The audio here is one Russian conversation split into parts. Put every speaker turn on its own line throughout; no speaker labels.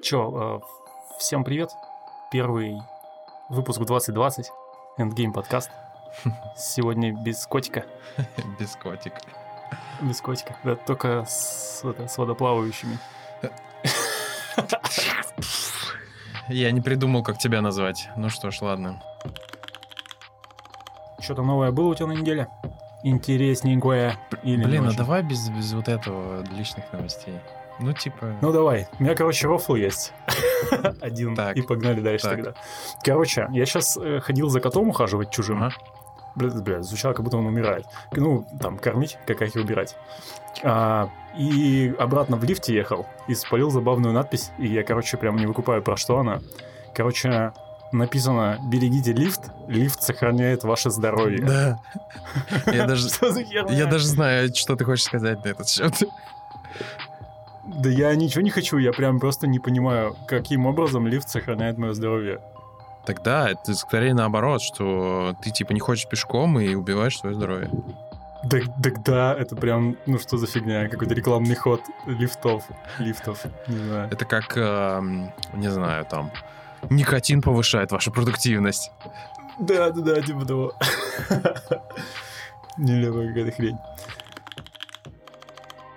Чё, э, всем привет. Первый выпуск 2020. Endgame подкаст. Сегодня без котика.
Без котика.
Без котика. Да, только с, это, с водоплавающими.
Я не придумал, как тебя назвать. Ну что ж, ладно.
Что-то новое было у тебя на неделе? Интересненькое. Или
Блин, а давай без, без вот этого личных новостей. Ну, типа...
Ну давай. У меня, короче, рофл есть. Один.
Так.
И погнали дальше
Так.
тогда. Короче, я сейчас ходил за котом ухаживать чужим.
Ага.
Бля, бля, звучало, как будто он умирает. Ну, там, кормить, какахи убирать. А, и обратно в лифте ехал и спалил забавную надпись. И я, короче, прям не выкупаю, про что она. Короче, написано «Берегите лифт, лифт сохраняет ваше здоровье».
Да. Даже... Я даже знаю, что ты хочешь сказать на этот счет.
Да я ничего не хочу, я прям просто не понимаю, каким образом лифт сохраняет мое здоровье.
Тогда это скорее наоборот, что ты типа не хочешь пешком и убиваешь свое здоровье.
Так, так да, это прям, ну что за фигня, какой-то рекламный ход лифтов, лифтов, не знаю.
Это как, эм, не знаю, там, никотин повышает вашу продуктивность.
Да, да, да, типа того. Нелепая какая-то хрень.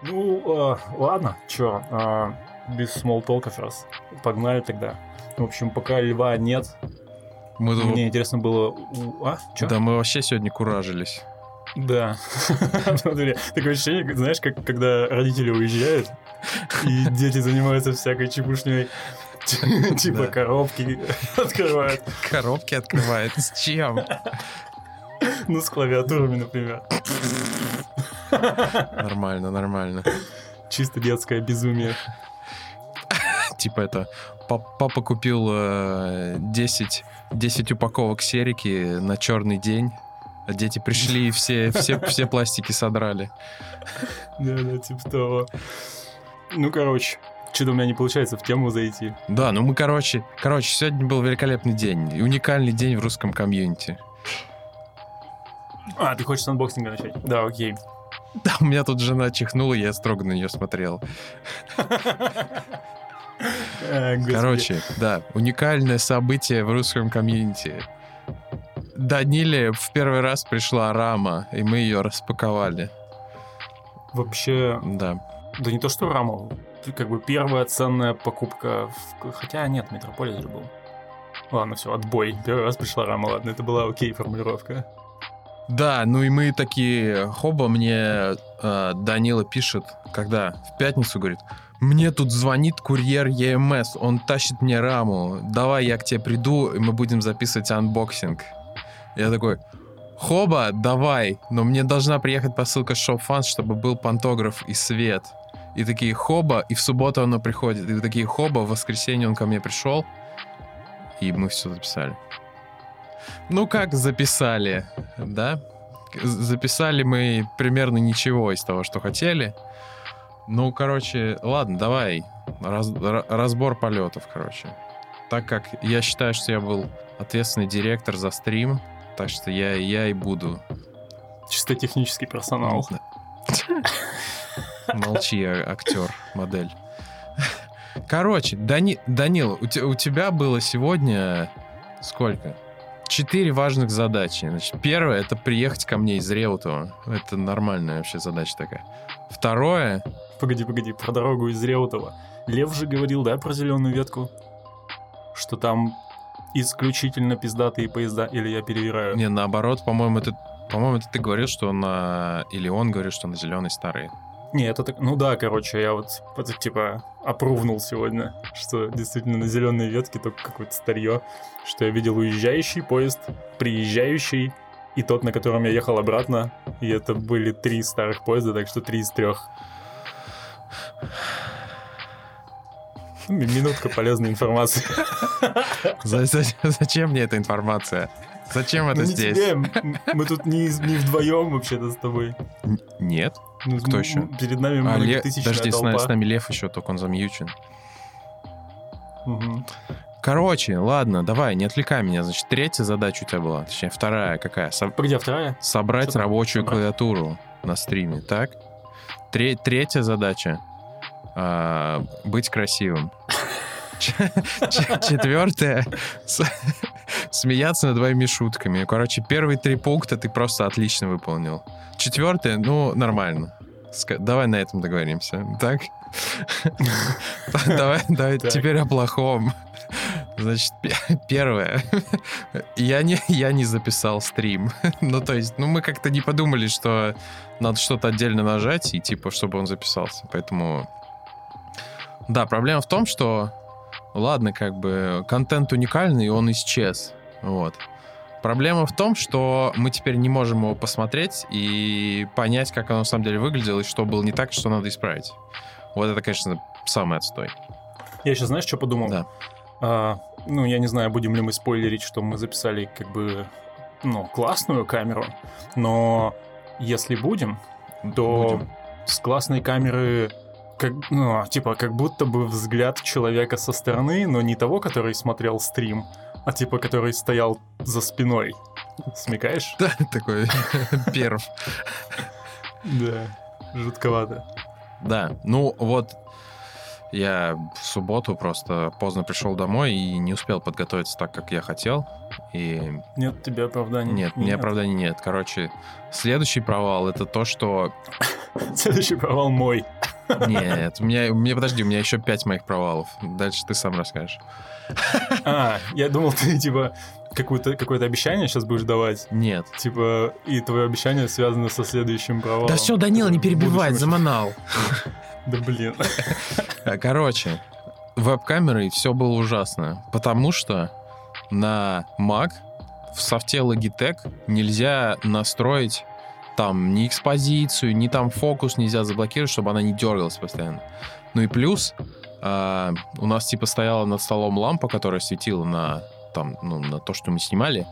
Ну, а, ладно, чё, а, без смолтолков раз. Погнали тогда. В общем, пока льва нет,
Мы тут-
мне интересно было... А, чё?
Да, мы вообще сегодня куражились.
Да. Такое ощущение, знаешь, как когда родители уезжают, и дети занимаются всякой чепушней. Типа коробки открывают.
Коробки открывает. С чем?
Ну, с клавиатурами, например.
Нормально, нормально.
Чисто детское безумие.
Типа это, пап- папа купил э, 10, 10 упаковок серики на черный день, а дети пришли и все, все, все пластики содрали.
Да, да, типа того. Ну, короче, что-то у меня не получается в тему зайти.
Да, ну мы, короче, короче, сегодня был великолепный день, уникальный день в русском комьюнити.
А, ты хочешь с анбоксинга начать? Да, окей.
Да, у меня тут жена чихнула, я строго на нее смотрел.
Господи.
Короче, да, уникальное событие в русском комьюнити. Даниле в первый раз пришла рама, и мы ее распаковали.
Вообще,
Да.
да не то, что Рамов. Как бы первая ценная покупка. в- Хотя нет, Metropolis же был. Ладно, все, отбой. Первый раз пришла Рама, ладно, это была окей формулировка.
Да, ну и мы такие, хоба, мне э, Данила пишет, когда в пятницу говорит, мне тут звонит курьер EMS, он тащит мне раму, давай я к тебе приду, и мы будем записывать анбоксинг. Я такой, хоба, давай, но мне должна приехать посылка ShopFans, чтобы был пантограф и свет. И такие, хоба, и в субботу оно приходит. И такие, хоба, в воскресенье он ко мне пришел, и мы все записали. Ну как записали, да? Записали мы примерно ничего из того, что хотели. Ну, короче, ладно, давай. Раз- ра- разбор полетов, короче. Так как я считаю, что я был ответственный директор за стрим, так что я, я и буду.
Чисто технический персонал.
Молчи, а- актер, модель. Короче, Дани... Данил, у, у тебя было сегодня сколько? Четыре важных задачи. Значит, первое — это приехать ко мне из Реутова. Это нормальная вообще задача такая. Второе...
Погоди, погоди, про дорогу из Реутова. Лев же говорил, да, про зеленую ветку? Что там исключительно пиздатые поезда, или я перевираю?
Не, наоборот, по-моему, это... По-моему, это ты говорил, что на... Или он говорит, что на зеленый старый.
Не, это так... Ну да, короче, я вот это, типа опрувнул сегодня, что действительно на зеленой ветке только какое-то старье, что я видел уезжающий поезд, приезжающий, и тот, на котором я ехал обратно, и это были три старых поезда, так что три из трех. Минутка полезной информации.
За- за- Зачем мне эта информация? Зачем это здесь?
мы тут не, вдвоем вообще-то с тобой.
Нет.
Ну,
Кто еще?
Перед нами
А, Ле- Подожди, с,
толпа.
нами- с нами Лев еще, только он замьючен.
Мгм.
Короче, ладно, давай, не отвлекай меня. Значит, третья задача у тебя была, точнее, вторая какая? Со-
Погоди, а вторая?
собрать
Что
рабочую
Собрать?
клавиатуру на стриме, так? Тре- третья задача а, быть красивым. Четвертое. Смеяться над твоими шутками. Короче, первые три пункта ты просто отлично выполнил. Четвертое, ну, нормально. Давай на этом договоримся. Так? Давай, давай теперь о плохом. Значит, первое. Я не, я не записал стрим. ну, то есть, ну, мы как-то не подумали, что надо что-то отдельно нажать, и типа, чтобы он записался. Поэтому... Да, проблема в том, что... Ладно, как бы, контент уникальный, и он исчез. Вот. Проблема в том, что мы теперь не можем его посмотреть и понять, как оно на самом деле выглядело, и что было не так, что надо исправить. Вот это, конечно, самый отстой.
Я сейчас, знаешь, что подумал?
Да.
А, ну, я не знаю, будем ли мы спойлерить, что мы записали как бы, ну, классную камеру, но если будем, то будем. с классной камеры как, ну, типа, как будто бы взгляд человека со стороны, но не того, который смотрел стрим, а типа, который стоял за спиной. Смекаешь?
Да, такой перв.
Да, жутковато.
Да, ну вот я в субботу просто поздно пришел домой и не успел подготовиться так, как я хотел. И...
Нет тебе оправданий?
Нет, мне оправданий нет. Короче, следующий провал — это то, что...
Следующий провал мой.
Нет, у меня, у меня, подожди, у меня еще пять моих провалов. Дальше ты сам расскажешь.
А, я думал, ты, типа, какое-то какое обещание сейчас будешь давать?
Нет.
Типа, и твое обещание связано со следующим провалом.
Да все, Данила, не перебивай, заманал.
Да блин.
Короче, веб-камерой все было ужасно, потому что на Mac в софте Logitech нельзя настроить там ни экспозицию, ни там фокус нельзя заблокировать, чтобы она не дергалась постоянно. Ну и плюс э, у нас типа стояла над столом лампа, которая светила на там, ну, на то, что мы снимали.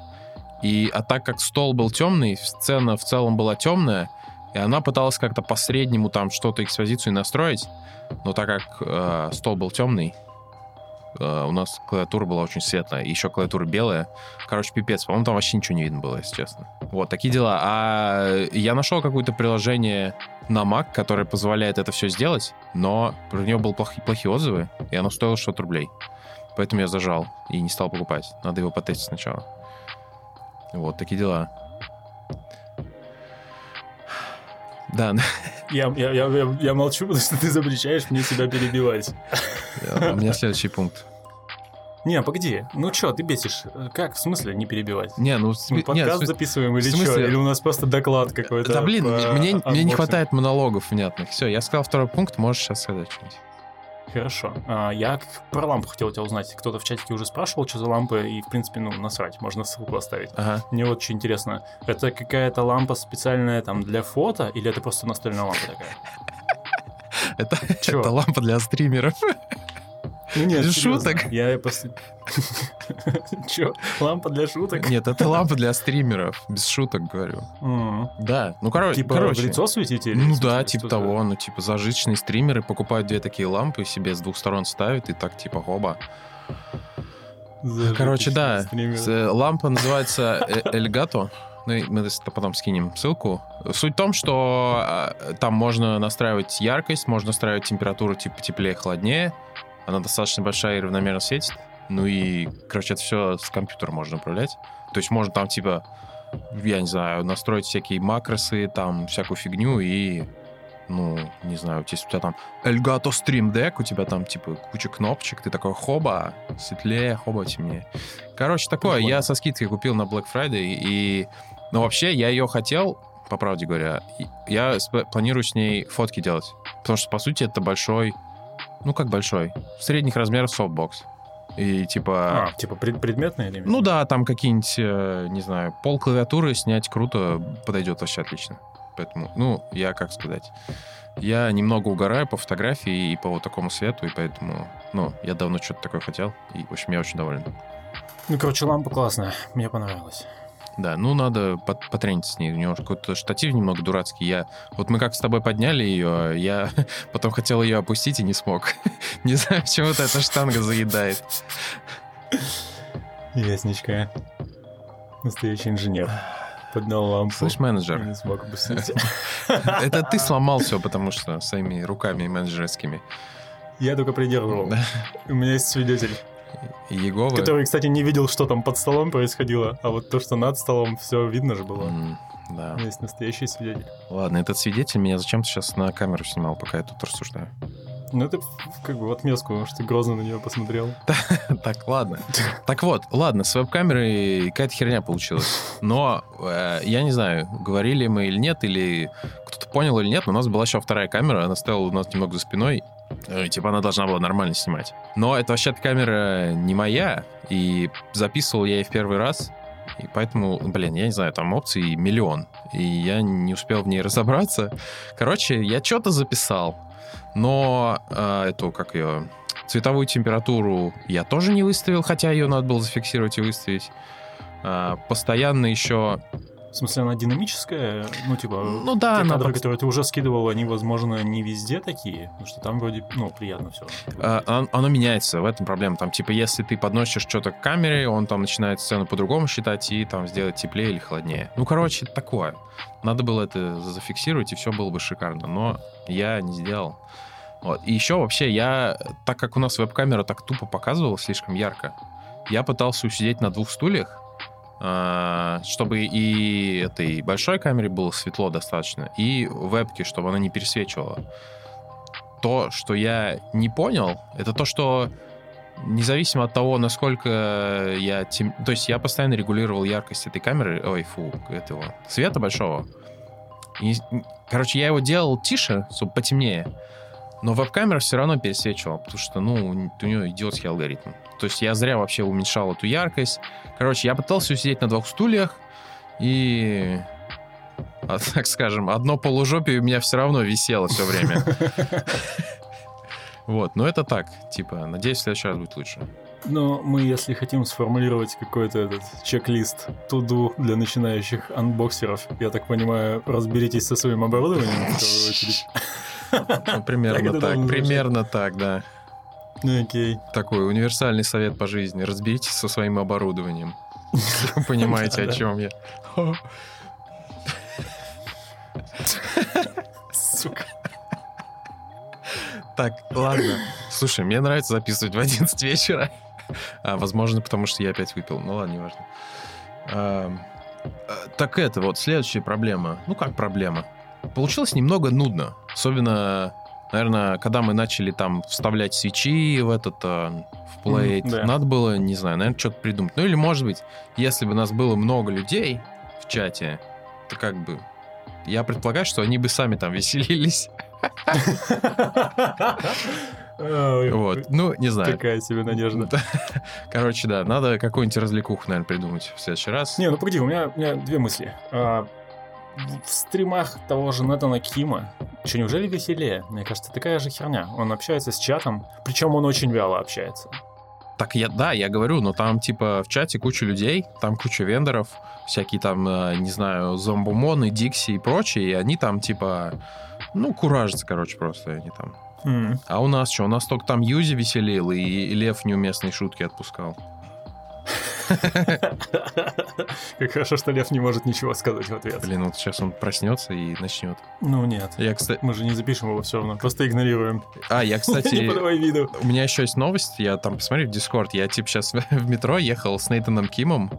И, а так как стол был темный, сцена в целом была темная, и она пыталась как-то по-среднему там что-то экспозицию настроить, но так как э, стол был темный, э, у нас клавиатура была очень светлая, еще клавиатура белая. Короче, пипец, по-моему, там вообще ничего не видно было, если честно. Вот, такие дела. А я нашел какое-то приложение на Mac, которое позволяет это все сделать, но про него были плохие, плохие отзывы, и оно стоило 600 рублей. Поэтому я зажал и не стал покупать. Надо его потестить сначала. Вот такие дела. Да.
Я, я, я, я молчу, потому что ты запрещаешь мне себя перебивать.
У меня следующий пункт.
Не, погоди. Ну что, ты бесишь? Как, в смысле, не перебивать?
Не, ну...
Мы подкаст нет, записываем или что? Или у нас просто доклад какой-то?
Да, блин, мне, мне не хватает монологов внятных. Все, я сказал второй пункт, можешь сейчас сказать что-нибудь.
Хорошо. А, я про лампу хотел тебя узнать. Кто-то в чатике уже спрашивал, что за лампы, и, в принципе, ну, насрать, можно ссылку оставить.
Ага.
Мне вот очень интересно, это какая-то лампа специальная там для фото, или это просто настольная лампа такая?
Это, это лампа для стримеров.
Ну нет,
Без шуток.
Я просто... Че, лампа для шуток?
Нет, это лампа для стримеров. Без шуток говорю. Да, ну короче.
Типа
короче.
в лицо светить или?
Ну да, типа того. Ну типа зажиточные стримеры покупают две такие лампы, себе с двух сторон ставят и так типа хоба. Короче, да. Э, лампа называется э, Эльгато. Ну, мы потом скинем ссылку. Суть в том, что а, там можно настраивать яркость, можно настраивать температуру типа теплее, холоднее. Она достаточно большая и равномерно светит. Ну и, короче, это все с компьютера можно управлять. То есть можно там, типа, я не знаю, настроить всякие макросы, там, всякую фигню и ну, не знаю, если у тебя там Elgato Stream Deck, у тебя там, типа, куча кнопочек, ты такой, хоба, светлее, хоба, темнее. Короче, такое, Прикольно. я со скидкой купил на Black Friday, и, ну, вообще, я ее хотел, по правде говоря, я планирую с ней фотки делать, потому что, по сути, это большой ну, как большой. Средних размеров софтбокс. И типа...
А, типа пред предметные или?
Ну да, там какие-нибудь, э, не знаю, пол клавиатуры снять круто, подойдет вообще отлично. Поэтому, ну, я как сказать... Я немного угораю по фотографии и по вот такому свету, и поэтому, ну, я давно что-то такое хотел, и, в общем, я очень доволен.
Ну, короче, лампа классная, мне понравилась.
Да, ну надо потренить с ней. У него какой-то штатив немного дурацкий. Я, вот мы как с тобой подняли ее, я потом хотел ее опустить и не смог. не знаю, почему-то эта штанга заедает.
Ясничка. Настоящий инженер. Поднял лампу.
Слышь, менеджер.
Не смог опустить.
Это ты сломал все, потому что своими руками менеджерскими.
Я только придерживал. У меня есть свидетель,
Еговы.
который, кстати, не видел, что там под столом происходило, а вот то, что над столом, все видно же было.
М, Да.
Есть настоящий свидетель.
Ладно, этот свидетель меня зачем-то сейчас на камеру снимал, пока я тут рассуждаю.
Ну, это как бы в отместку, что ты грозно на нее посмотрел.
Так, ладно. Так вот, ладно, с веб-камерой какая-то херня получилась. Но э, я не знаю, говорили мы или нет, или кто-то понял или нет, но у нас была еще вторая камера, она стояла у нас немного за спиной. э, Типа она должна была нормально снимать. Но это вообще-то камера не моя, и записывал я ее в первый раз. И поэтому, блин, я не знаю, там опций миллион. И я не успел в ней разобраться. Короче, я что-то записал. Но э, эту, как ее, цветовую температуру я тоже не выставил, хотя ее надо было зафиксировать и выставить. А, постоянно еще...
В смысле, она динамическая? Ну, типа,
Ну да,
те
она
кадры,
пок-
которые ты уже скидывал, они, возможно, не везде такие, потому что там вроде, ну, приятно все.
а, оно, меняется, в этом проблема. Там, типа, если ты подносишь что-то к камере, он там начинает сцену по-другому считать и там сделать теплее или холоднее. Ну, короче, такое. Надо было это зафиксировать, и все было бы шикарно. Но я не сделал. Вот. И еще вообще я, так как у нас веб-камера так тупо показывала слишком ярко, я пытался усидеть на двух стульях, чтобы и этой большой камере было светло достаточно, и вебке, чтобы она не пересвечивала. То, что я не понял, это то, что независимо от того, насколько я... тем- То есть я постоянно регулировал яркость этой камеры, ой, фу, этого света большого. И, короче, я его делал тише, чтобы потемнее, но веб-камера все равно пересвечивала, потому что, ну, у нее идиотский алгоритм. То есть я зря вообще уменьшал эту яркость. Короче, я пытался усидеть на двух стульях, и, а, так скажем, одно полужопие у меня все равно висело все время. Вот, но это так, типа, надеюсь, в следующий раз будет лучше.
Но мы, если хотим сформулировать какой-то этот чек-лист туду для начинающих анбоксеров, я так понимаю, разберитесь со своим оборудованием в первую очередь.
Ну, примерно так, примерно так, да.
Ну, окей.
Такой универсальный совет по жизни. Разберитесь со своим оборудованием. Вы понимаете, о чем я.
Сука.
Так, ладно. Слушай, мне нравится записывать в 11 вечера. А, возможно, потому что я опять выпил. Ну ладно, неважно. А, так это вот следующая проблема. Ну как проблема? Получилось немного нудно. Особенно, наверное, когда мы начали там вставлять свечи в этот а, в плейт.
Мгм, да.
Надо было, не знаю, наверное, что-то придумать. Ну или, может быть, если бы нас было много людей в чате, то как бы... Я предполагаю, что они бы сами там веселились. Вот. Ну, не знаю.
Какая себе надежда.
Короче, да, надо какую-нибудь развлекуху, наверное, придумать в следующий раз.
Не, ну погоди, у меня, у меня две мысли. В стримах того же Нетана Кима, что, неужели веселее? Мне кажется, такая же херня. Он общается с чатом, причем он очень вяло общается.
Так я, да, я говорю, но там типа в чате куча людей, там куча вендоров, всякие там, э, не знаю, зомбумоны, дикси и прочие, и они там типа, ну, куражатся, короче, просто они там.
М.
А у нас что? У нас только там Юзи веселил, и Лев неуместные шутки отпускал.
Как хорошо, что Лев не может ничего сказать в ответ.
Блин, вот сейчас он проснется и начнет.
Ну нет.
Я, кстати...
Мы же не запишем его все равно, просто игнорируем.
А, я,
Не
кстати...
подавай виду.
У меня еще есть новость, я там посмотрю в Discord, я типа сейчас в метро ехал с Нейтаном Кимом,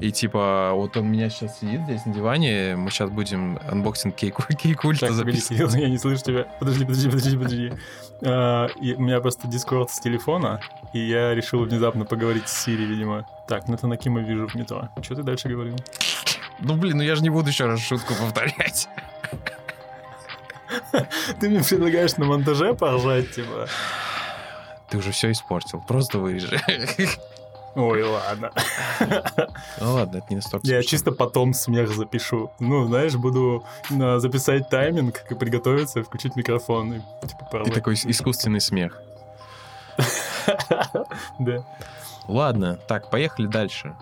и типа вот он меня сейчас сидит здесь на диване, мы сейчас будем анбоксинг кейку,
Keycult а
записывать.
Я не слышу тебя. Подожди, подожди, подожди, подожди. А, и у меня просто Discord с телефона, и я решил внезапно поговорить с Сири, видимо. Так, Нетана Кима вижу в метро. Что ты дальше говорил?
Ну блин, ну я же не буду еще раз шутку повторять.
Ты мне предлагаешь на монтаже поржать, типа?
Ты уже все испортил, просто вырежи.
Ой, ладно.
Ну ладно, это не настолько
Я чисто потом смех запишу. Ну, знаешь, буду а, записать тайминг, как и приготовиться, включить микрофон и типа
И такой искусственный смех.
Да.
Ладно, так, поехали дальше.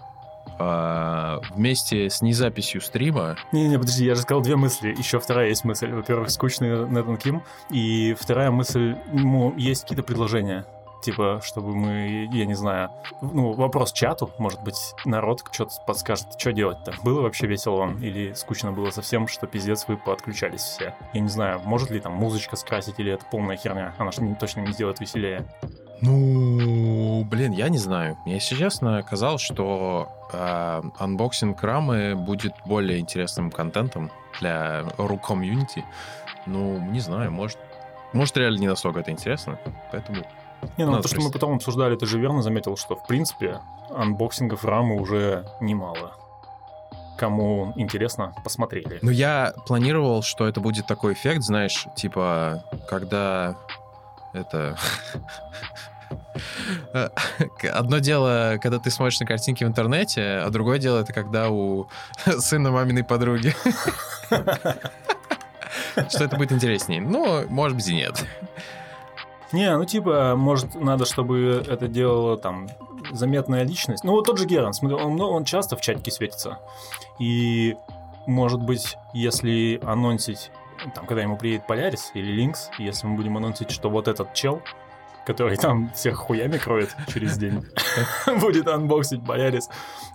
А, вместе с незаписью стрима
Не-не, подожди, я же сказал две мысли. Еще вторая есть мысль. Во-первых, скучный Нетан Ким. И вторая мысль, ему есть какие-то предложения. Типа, чтобы мы, я не знаю, ну, вопрос чату, может быть, народ что-то подскажет, что делать-то. Было вообще весело вам? Или скучно было совсем, что пиздец вы подключались все? Я не знаю, может ли там музычка скрасить, или это полная херня? Она же точно не сделает веселее.
Ну, блин, я не знаю. Мне, если честно, казалось, что э, анбоксинг рамы будет более интересным контентом для ру комьюнити. Ну, не знаю, может, может реально не настолько это интересно, поэтому...
Не, ну
Надо
то, что мы потом обсуждали, ты же верно заметил, что в принципе анбоксингов рамы уже немало. Кому интересно, посмотрели.
Ну, я планировал, что это будет такой эффект, знаешь, типа, когда это... Одно дело, когда ты смотришь на картинки в интернете, а другое дело, это когда у сына маминой подруги. Что это будет интереснее? Ну, может быть и нет.
Не, ну типа, может, надо, чтобы это делала там заметная личность. Ну вот тот же Геран, он, ну, он часто в чатике светится. И, может быть, если анонсить, там, когда ему приедет Полярис или Линкс, если мы будем анонсить, что вот этот чел, который там всех хуями кроет через день, будет анбоксить Полярис,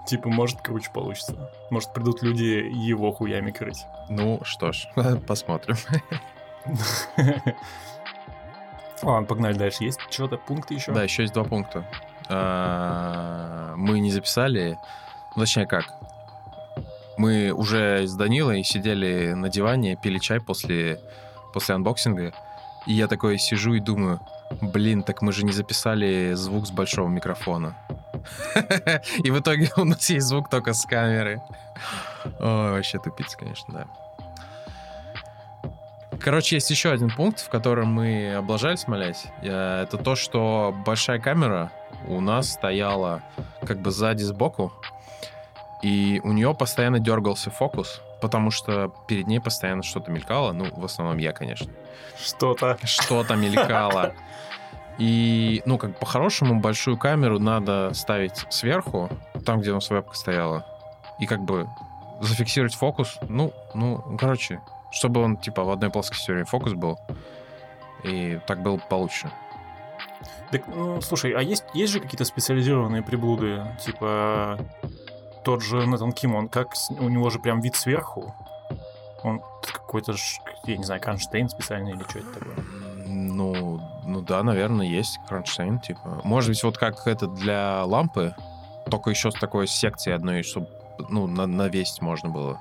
типа, может, круче получится. Может, придут люди его хуями крыть.
Ну, что ж, посмотрим.
Ладно, погнали дальше. Есть что-то, пункты еще?
Да, еще есть два пункта. А, Мы не записали, ну, точнее как, мы уже с Данилой сидели на диване, пили чай после, после анбоксинга, и я такой сижу и думаю, блин, так мы же не записали звук с большого микрофона. И в итоге у нас есть звук только с камеры. Ой, вообще тупица, конечно, да. Короче, есть еще один пункт, в котором мы облажались, малясь. Э, Это то, что большая камера у нас стояла как бы сзади сбоку, и у нее постоянно дергался фокус, потому что перед ней постоянно что-то мелькало. Ну, в основном я, конечно.
Что-то.
Что-то мелькало. И, ну, как по-хорошему, большую камеру надо ставить сверху, там, где у нас вебка стояла, и как бы зафиксировать фокус. Ну, ну, короче, чтобы он, типа, в одной плоскости все время фокус был. И так было получше.
Так, ну, слушай, а есть, есть же какие-то специализированные приблуды? Типа тот же Нэтан Ким, он как, у него же прям вид сверху. Он какой-то, я не знаю, кронштейн специальный или что это такое?
Ну, ну да, наверное, есть кронштейн, типа. Может быть, вот как это для лампы, только еще с такой секцией одной, чтобы, ну, на- навесить можно было.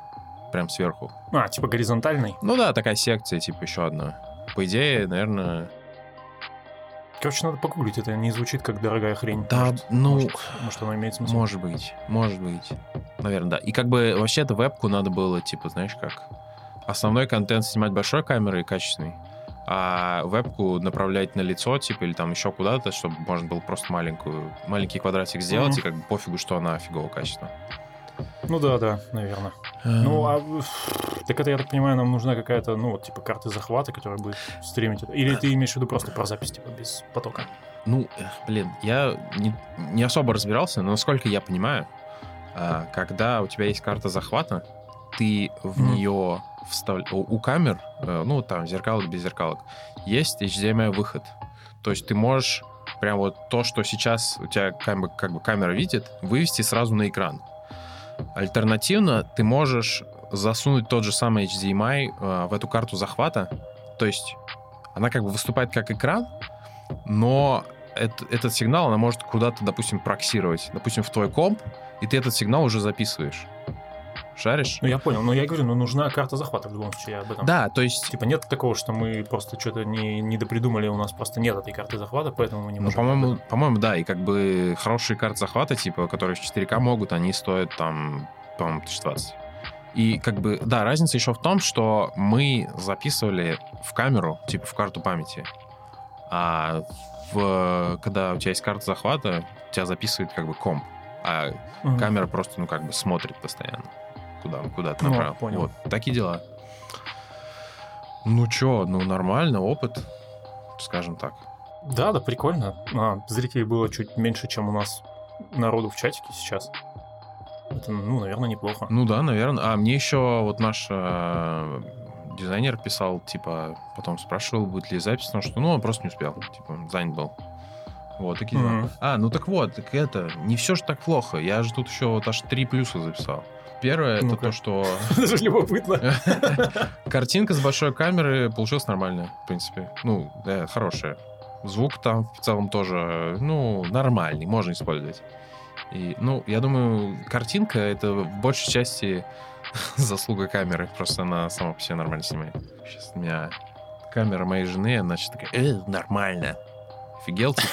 Прям сверху.
А, типа горизонтальный?
Ну да, такая секция, типа, еще одна. По идее, наверное...
Короче, надо погуглить, это не звучит как дорогая хрень.
Да,
Может,
ну,
Может, может, оно имеет смысл?
может быть, может быть. Наверное, да. И как бы вообще-то вебку надо было, типа, знаешь как, основной контент снимать большой камерой качественный, а вебку направлять на лицо, типа, или там еще куда-то, чтобы можно было просто маленькую, маленький квадратик сделать,
Мгм.
и как бы пофигу, что она фигового качества.
Ну да, да, наверное. Ну, а так это, я так понимаю, нам нужна какая-то, ну, вот, типа, карта захвата, которая будет стримить это. Или ты имеешь в виду просто про запись, типа, без потока?
Ну, блин, я не, не особо разбирался, но насколько я понимаю, а, когда у тебя есть карта захвата, ты в нее вставляешь... У, у камер, э, ну, там, зеркалок без зеркалок, есть HDMI-выход. То есть ты можешь прям вот то, что сейчас у тебя как бы, как бы камера видит, вывести сразу на экран. Альтернативно ты можешь засунуть тот же самый HDMI э, в эту карту захвата. То есть она как бы выступает как экран, но эт- этот сигнал она может куда-то, допустим, проксировать. Допустим, в твой комп, и ты этот сигнал уже записываешь. Шаришь?
Ну, я понял, но я говорю, ну, нужна карта захвата в любом случае, я об этом.
Да, то есть,
Типа нет такого, что мы просто что-то не, не допридумали, у нас просто нет этой карты захвата, поэтому мы не
ну,
можем.
по-моему,
об этом.
по-моему, да, и как бы хорошие карты захвата, типа, которые в 4К могут, они стоят там, по-моему, 1020. И как бы, да, разница еще в том, что мы записывали в камеру, типа в карту памяти, а в, когда у тебя есть карта захвата, тебя записывает как бы комп, а
Мгм.
камера просто, ну, как бы смотрит постоянно, куда, куда ты
Ну,
направил.
понял.
Вот, такие дела. Ну, чё, ну, нормально, опыт, скажем так.
Да, да, прикольно. А, зрителей было чуть меньше, чем у нас народу в чатике сейчас. Это, ну, наверное, неплохо.
Ну да, наверное. А мне еще вот наш э, дизайнер писал, типа, потом спрашивал, будет ли запись, потому что, ну, он просто не успел, типа, занят был. Вот такие дела.
Мгм.
А, ну так вот, так это, не все же так плохо. Я же тут еще вот аж три плюса записал. Первое, это
Ну-ка.
то, что
Даже любопытно.
картинка с большой камеры получилась нормальная, в принципе. Ну, да, хорошая. Звук там в целом тоже, ну, нормальный, можно использовать. И, ну, я думаю, картинка — это в большей части заслуга камеры. Просто она сама по себе нормально снимает. Сейчас у меня камера моей жены, она сейчас такая, э, нормально. Офигел, типа?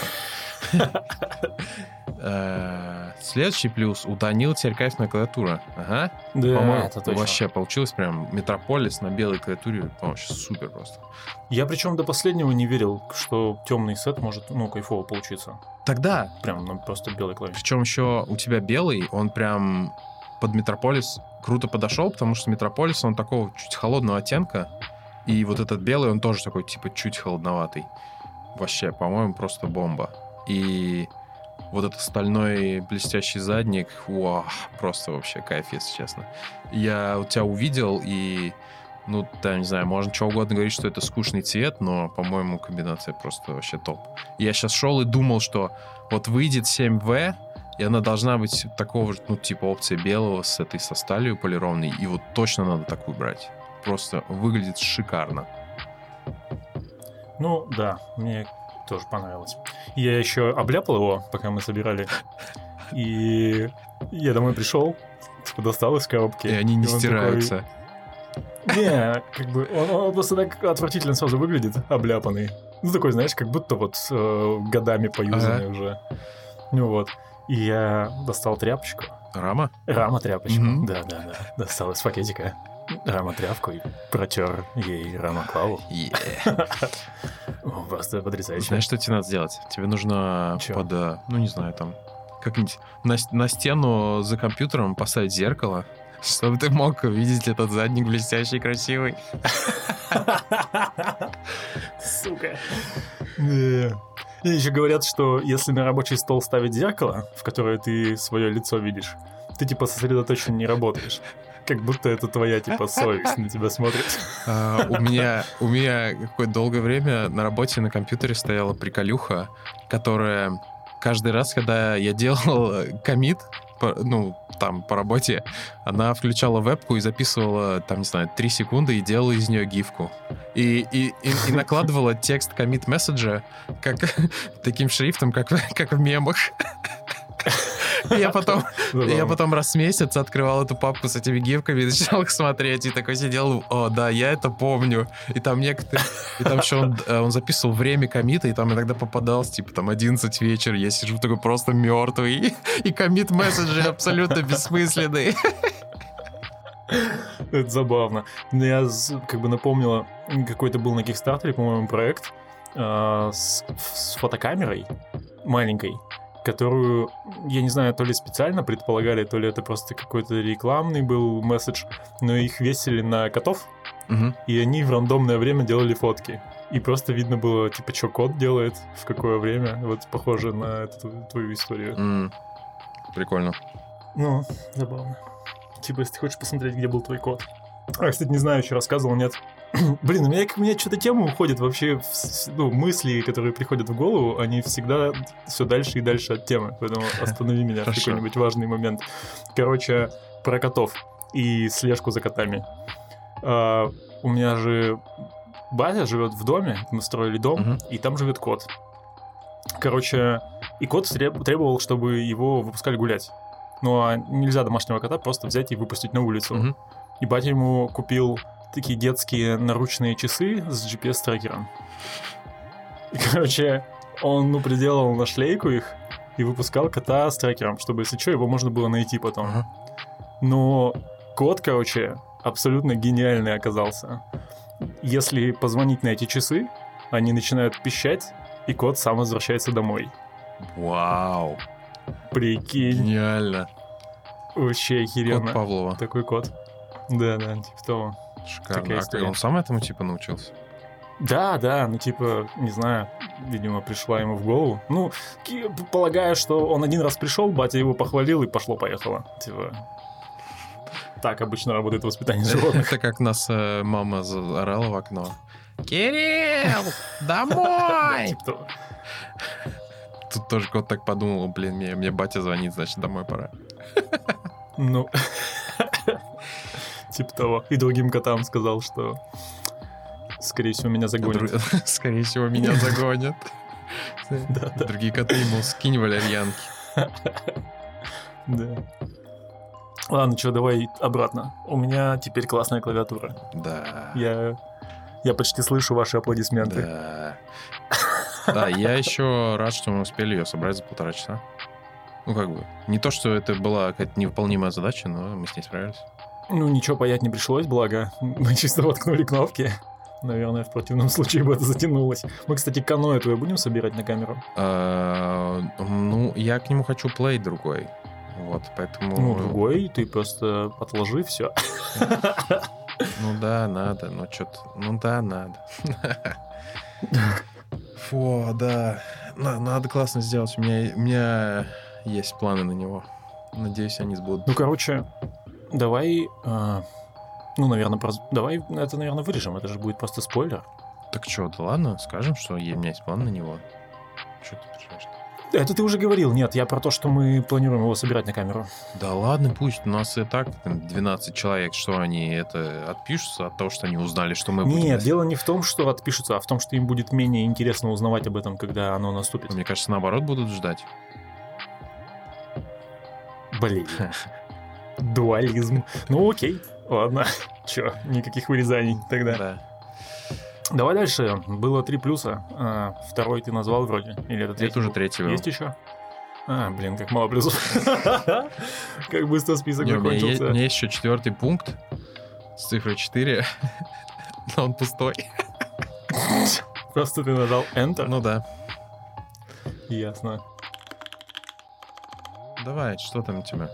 Э, Следующий плюс. У Данила теперь кайфная клавиатура. Ага.
Да,
По-моему,
это точно.
вообще получилось прям Метрополис на белой клавиатуре. По-моему, вообще супер просто.
Я причем до последнего не верил, что темный сет может, ну, кайфово получиться.
Тогда,
Прям ну, просто белый клавиш.
причем еще у тебя белый, он прям под Метрополис круто подошел, потому что Метрополис, он такого чуть холодного оттенка. И вот этот белый, он тоже такой, типа, чуть холодноватый. Вообще, по-моему, просто бомба. И вот этот стальной блестящий задник, вау, просто вообще кайф, если честно. Я тебя увидел, и, ну, да, не знаю, можно что угодно говорить, что это скучный цвет, но, по-моему, комбинация просто вообще топ. Я сейчас шел и думал, что вот выйдет 7В, и она должна быть такого же, ну, типа опция белого с этой, со сталью полированной, и вот точно надо такую брать. Просто выглядит шикарно.
Ну, да, мне тоже понравилось. Я еще обляпал его, пока мы собирали. И я домой пришел, типа достал из коробки.
И они не
он
стираются.
такой, Не, как бы он, он просто так отвратительно сразу выглядит, обляпанный. Ну, такой, знаешь, как будто вот э, годами поюзанный уже. Ну вот. И я достал тряпочку.
Рама?
Рама тряпочку.
Мгм.
Да, да, да. Достал из пакетика. Рама тряпку и протер ей рама клаву.
Е.
О, Просто потрясающе.
Знаешь, что тебе надо сделать? Тебе нужно
Чё?
под, э, ну не знаю, там, как-нибудь на, на стену за компьютером поставить зеркало, чтобы ты мог видеть этот задник блестящий, красивый.
Сука. И еще говорят, что если на рабочий стол ставить зеркало, в которое ты свое лицо видишь, ты типа сосредоточенно не работаешь. Как будто это твоя типа совесть на тебя смотрит.
А, У меня, у меня какое-то долгое время на работе на компьютере стояла приколюха, которая каждый раз, когда я делал комит, ну, там, по работе, она включала вебку и записывала, там, не знаю, 3 секунды и делала из нее гифку. И, и, и, и накладывала текст комит месседжа как, таким шрифтом, как, как в мемах. Я потом, я потом раз в месяц открывал эту папку с этими гифками и начинал их смотреть. И такой сидел, о, да, я это помню. И там некоторые... И там еще он, э, он записывал время комита, и там иногда попадался, типа, там, 11 вечера. Я сижу такой просто мертвый. И комит месседжи абсолютно бессмысленные.
Это забавно. Но Я как бы напомнила, какой-то был на Кикстартере, по-моему, проект а, с, с фотокамерой маленькой, которую, я не знаю, то ли специально предполагали, то ли это просто какой-то рекламный был месседж, но их весили на котов,
Мгм.
и они в рандомное время делали фотки. И просто видно было, типа, что кот делает, в какое время. Вот похоже на эту твою историю.
М, Прикольно.
Ну, забавно. Типа, если ты хочешь посмотреть, где был твой кот. А, кстати, не знаю, еще рассказывал, нет. Блин, у меня, у меня что-то тема уходит вообще, в ну, мысли, которые приходят в голову, они всегда все дальше и дальше от темы, поэтому останови меня в какой-нибудь важный момент. Короче, про котов и слежку за котами. А, у меня же батя живет в доме, мы строили дом,
Мгм.
и там живет кот. Короче, и кот треб- требовал, чтобы его выпускали гулять. Ну, а нельзя домашнего кота просто взять и выпустить на улицу.
Мгм.
И батя ему купил такие детские наручные часы с GPS-трекером. И, короче, он, ну, приделал на шлейку их и выпускал кота с трекером, чтобы, если что, его можно было найти потом.
Ага.
Но кот, короче, абсолютно гениальный оказался. Если позвонить на эти часы, они начинают пищать, и кот сам возвращается домой.
Вау.
Прикинь,
Гениально.
вообще охеренно.
Кот Павлова.
Такой кот. Да, да, типа того.
Шикарно.
Такая
А
история.
он сам этому типа научился?
Да, да, ну типа, не знаю, видимо, пришла ему в голову. Ну, полагаю, что он один раз пришел, батя его похвалил и пошло-поехало. Типа, так обычно работает воспитание животных.
Это как нас э, мама орала в окно. Кирилл, домой!
Типа
тут тоже кот так подумал, блин, мне, мне батя звонит, значит, домой пора.
Ну, типа того. И другим котам сказал, что, скорее всего, меня загонят.
Скорее всего, меня загонят. Другие коты ему скинь валерьянки.
да. Ладно, что, давай обратно. У меня теперь классная клавиатура.
Да.
Я, я почти слышу ваши аплодисменты.
Да. Да, я еще рад, что мы успели ее собрать за полтора часа. Ну, как бы, не то, что это была какая-то невыполнимая задача, но мы с ней справились.
Ну, ничего паять не пришлось, благо мы чисто воткнули кнопки. Наверное, в противном случае бы это затянулось. Мы, кстати, каноэ твое будем собирать на камеру?
А, Ну, я к нему хочу плей другой. Вот, поэтому...
Ну, другой, ты просто отложи все.
Ну да, надо, но что-то... Ну да, надо. Фу, да. На- Надо классно сделать. У меня, у меня есть планы на него. Надеюсь, они сбудутся.
Ну, короче, давай... а, ну, наверное, прос- давай это, наверное, вырежем. Это же будет просто спойлер.
Так что, да ладно, скажем, что у меня есть план на него. Что ты переживаешь?
Это ты уже говорил. Нет, я про то, что мы планируем его собирать на камеру.
Да ладно, пусть. У нас и так там 12 человек, что они это отпишутся от того, что они узнали, что мы будем.
Нет, дело не в том, что отпишутся, а в том, что им будет менее интересно узнавать об этом, когда оно наступит.
Мне кажется, наоборот, будут ждать.
Блин. Дуализм. Ну окей, ладно. Чё, никаких вырезаний тогда.
Да.
Давай дальше. Было три плюса. А, второй ты назвал вроде. Или это третий?
Это уже третий был.
Есть еще? А, блин, как мало плюсов. Как быстро список
Не, у,
закончился.
меня есть еще четвертый пункт с цифрой 4, но он пустой.
Просто ты нажал Enter.
Ну да.
Ясно.
Давай, что там у тебя?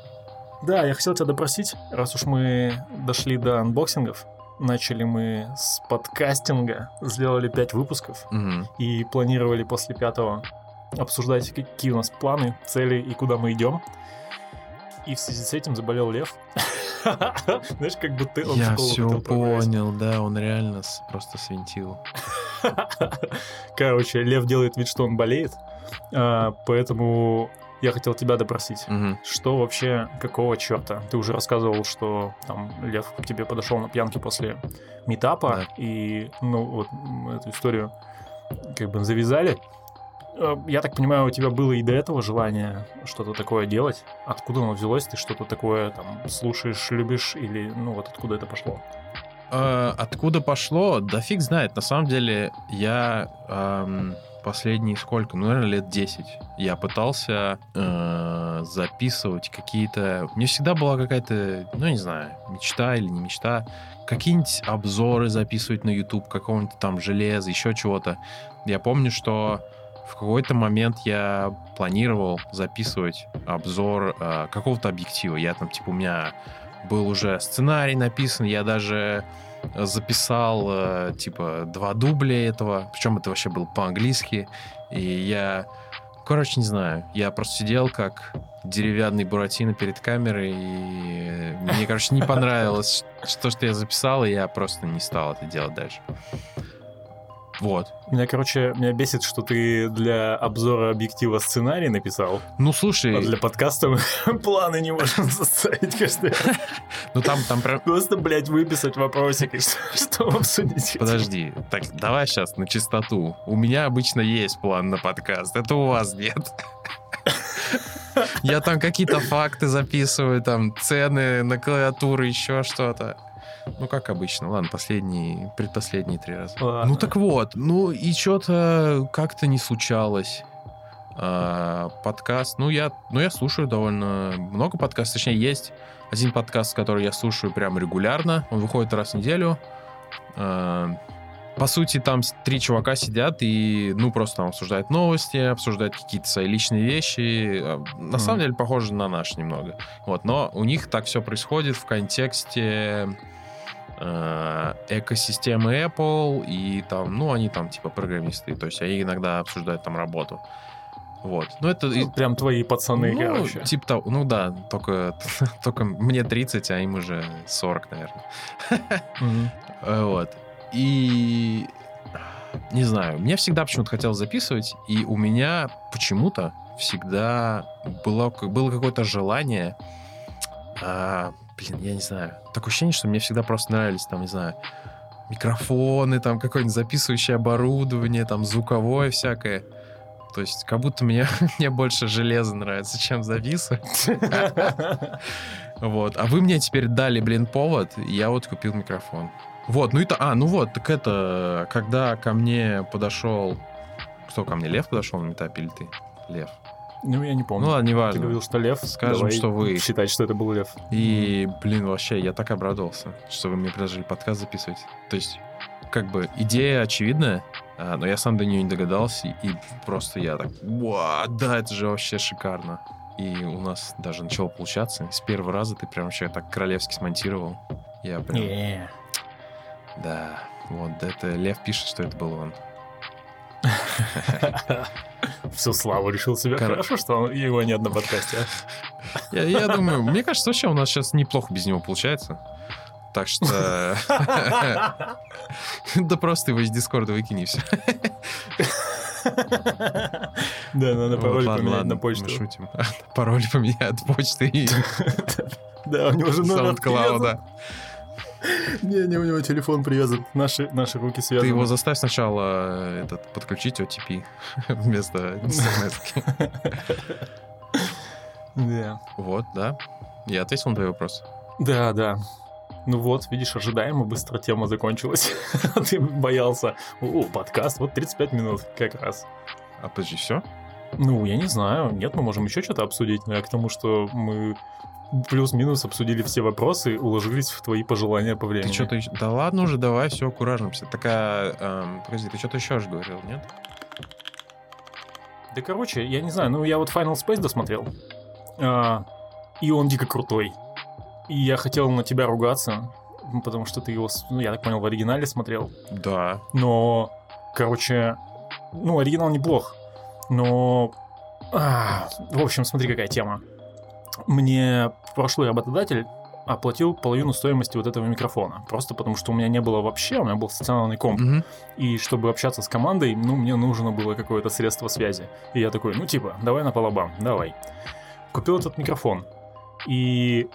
Да, я хотел тебя допросить, раз уж мы дошли до анбоксингов, начали мы с подкастинга, сделали пять выпусков
Мгм.
и планировали после пятого обсуждать, какие у нас планы, цели и куда мы идем. И в связи с этим заболел Лев. Знаешь, как он в
Я все понял, да, он реально просто свинтил.
Короче, Лев делает вид, что он болеет, а, поэтому я хотел тебя допросить.
Мгм.
Что вообще, какого черта? Ты уже рассказывал, что там Лев к тебе подошел на пьянке после метапа,
Да.
и, ну, вот эту историю как бы завязали. Э, Я так понимаю, у тебя было и до этого желание что-то такое делать. Откуда оно взялось? Ты что-то такое там слушаешь, любишь, или, ну, вот откуда это пошло?
А, Откуда пошло? Да фиг знает. На самом деле, я ам, последние сколько? Ну, наверное, лет 10. Я пытался э, записывать какие-то... Мне всегда была какая-то, ну, не знаю, мечта или не мечта. Какие-нибудь обзоры записывать на YouTube, какого-нибудь там железа, еще чего-то. Я помню, что в какой-то момент я планировал записывать обзор э, какого-то объектива. Я там, типа, у меня был уже сценарий написан, я даже записал, э, типа, два дубля этого, причем это вообще было по-английски, и я, короче, не знаю, я просто сидел как деревянный Буратино перед камерой, и мне, короче, не понравилось то, что я записал, и я просто не стал это делать дальше. Вот.
Меня, короче, меня бесит, что ты для обзора объектива сценарий написал,
Ну, слушай,
а для подкаста планы не можем составить каждый раз.
ну там, там.
Просто, блядь, выписать вопросик и что, обсудить.
Подожди, так, давай сейчас на чистоту. У меня обычно есть план на подкаст, это у вас нет. Я там какие-то факты записываю, там цены на клавиатуру, еще что-то. Ну, как обычно. Ладно, последние, предпоследние три раза.
Ладно.
Ну, так вот. Ну, и что-то как-то не случалось. А, подкаст. Ну я, ну, я слушаю довольно много подкастов. Точнее, есть один подкаст, который я слушаю прям регулярно. Он выходит раз в неделю. А, по сути, там три чувака сидят и, ну, просто там обсуждают новости, обсуждают какие-то свои личные вещи. А, На
Мгм.
самом деле, похоже на наш немного. Вот, но у них так все происходит в контексте экосистемы Apple, и там, ну, они там типа программисты, то есть они иногда обсуждают там работу. Вот. Ну, это...
Ну, Прям твои пацаны,
ну,
короче.
типа того, ну да, только, только мне 30, а им уже 40, наверное.
Мгм.
Э, Вот. И не знаю, мне всегда почему-то хотелось записывать, и у меня почему-то всегда было, было какое-то желание, а, блин, я не знаю, такое ощущение, что мне всегда просто нравились, там, не знаю, микрофоны, там, какое-нибудь записывающее оборудование, там, звуковое всякое. То есть, как будто мне, мне больше железа нравится, чем записывать. Вот. А вы мне теперь дали, блин, повод, и я вот купил микрофон. Вот, ну это... А, ну вот, так это... Когда ко мне подошел... Кто ко мне? Лев подошел на метапе или ты? Лев.
Ну, я не помню.
Ну ладно,
Ты
неважно.
говорил, что лев.
Скажем,
Давай
что вы.
Считать, что это был лев.
И, блин, вообще, я так обрадовался, что вы мне предложили подкаст записывать. То есть, как бы, идея очевидная, а, но я сам до нее не догадался, и просто я так, «Уа, да, это же вообще шикарно. И у нас даже начало получаться. С первого раза ты прям вообще так королевски смонтировал. Я прям,
Не.
да, вот, это Лев пишет, что это был он.
Всю славу решил себе.
Кор-
Хорошо, что он- его нет на подкасте. а.
Я, я думаю, мне кажется, вообще у нас сейчас неплохо без него получается. Так что... Да просто его из Дискорда выкини все.
Да, надо пароль поменять на почту.
Мы шутим. Пароль поменять от почты
Да, у него же номер
SoundCloud.
привязан. Не, не, у него телефон привязан. Наши, наши руки
Ты
связаны.
его заставь сначала э, этот, подключить OTP вместо смс.
Да.
Вот, да. Я ответил на твой вопрос.
Да, да. Ну вот, видишь, ожидаемо быстро тема закончилась. Ты боялся. О, подкаст, вот 35 минут как раз.
А подожди, все?
Ну, я не знаю. Нет, мы можем еще что-то обсудить. Но я к тому, что мы плюс-минус обсудили все вопросы, уложились в твои пожелания по времени.
Ты что-то еще... Да ладно уже, давай, все, куражимся. Такая... эм, Подожди, ты что-то еще же говорил, нет?
Да, короче, я не знаю, ну я вот Final Space досмотрел. А, и он дико крутой. И я хотел на тебя ругаться, потому что ты его, ну, я так понял, в оригинале смотрел.
Да.
Но, короче, ну, оригинал неплох. Но, а, в общем, смотри, какая тема. Мне прошлый работодатель оплатил половину стоимости вот этого микрофона. Просто потому, что у меня не было вообще, у меня был стационарный комп.
Мгм.
И чтобы общаться с командой, ну, мне нужно было какое-то средство связи. И я такой, ну, типа, давай на полобам, давай. Купил этот микрофон. И,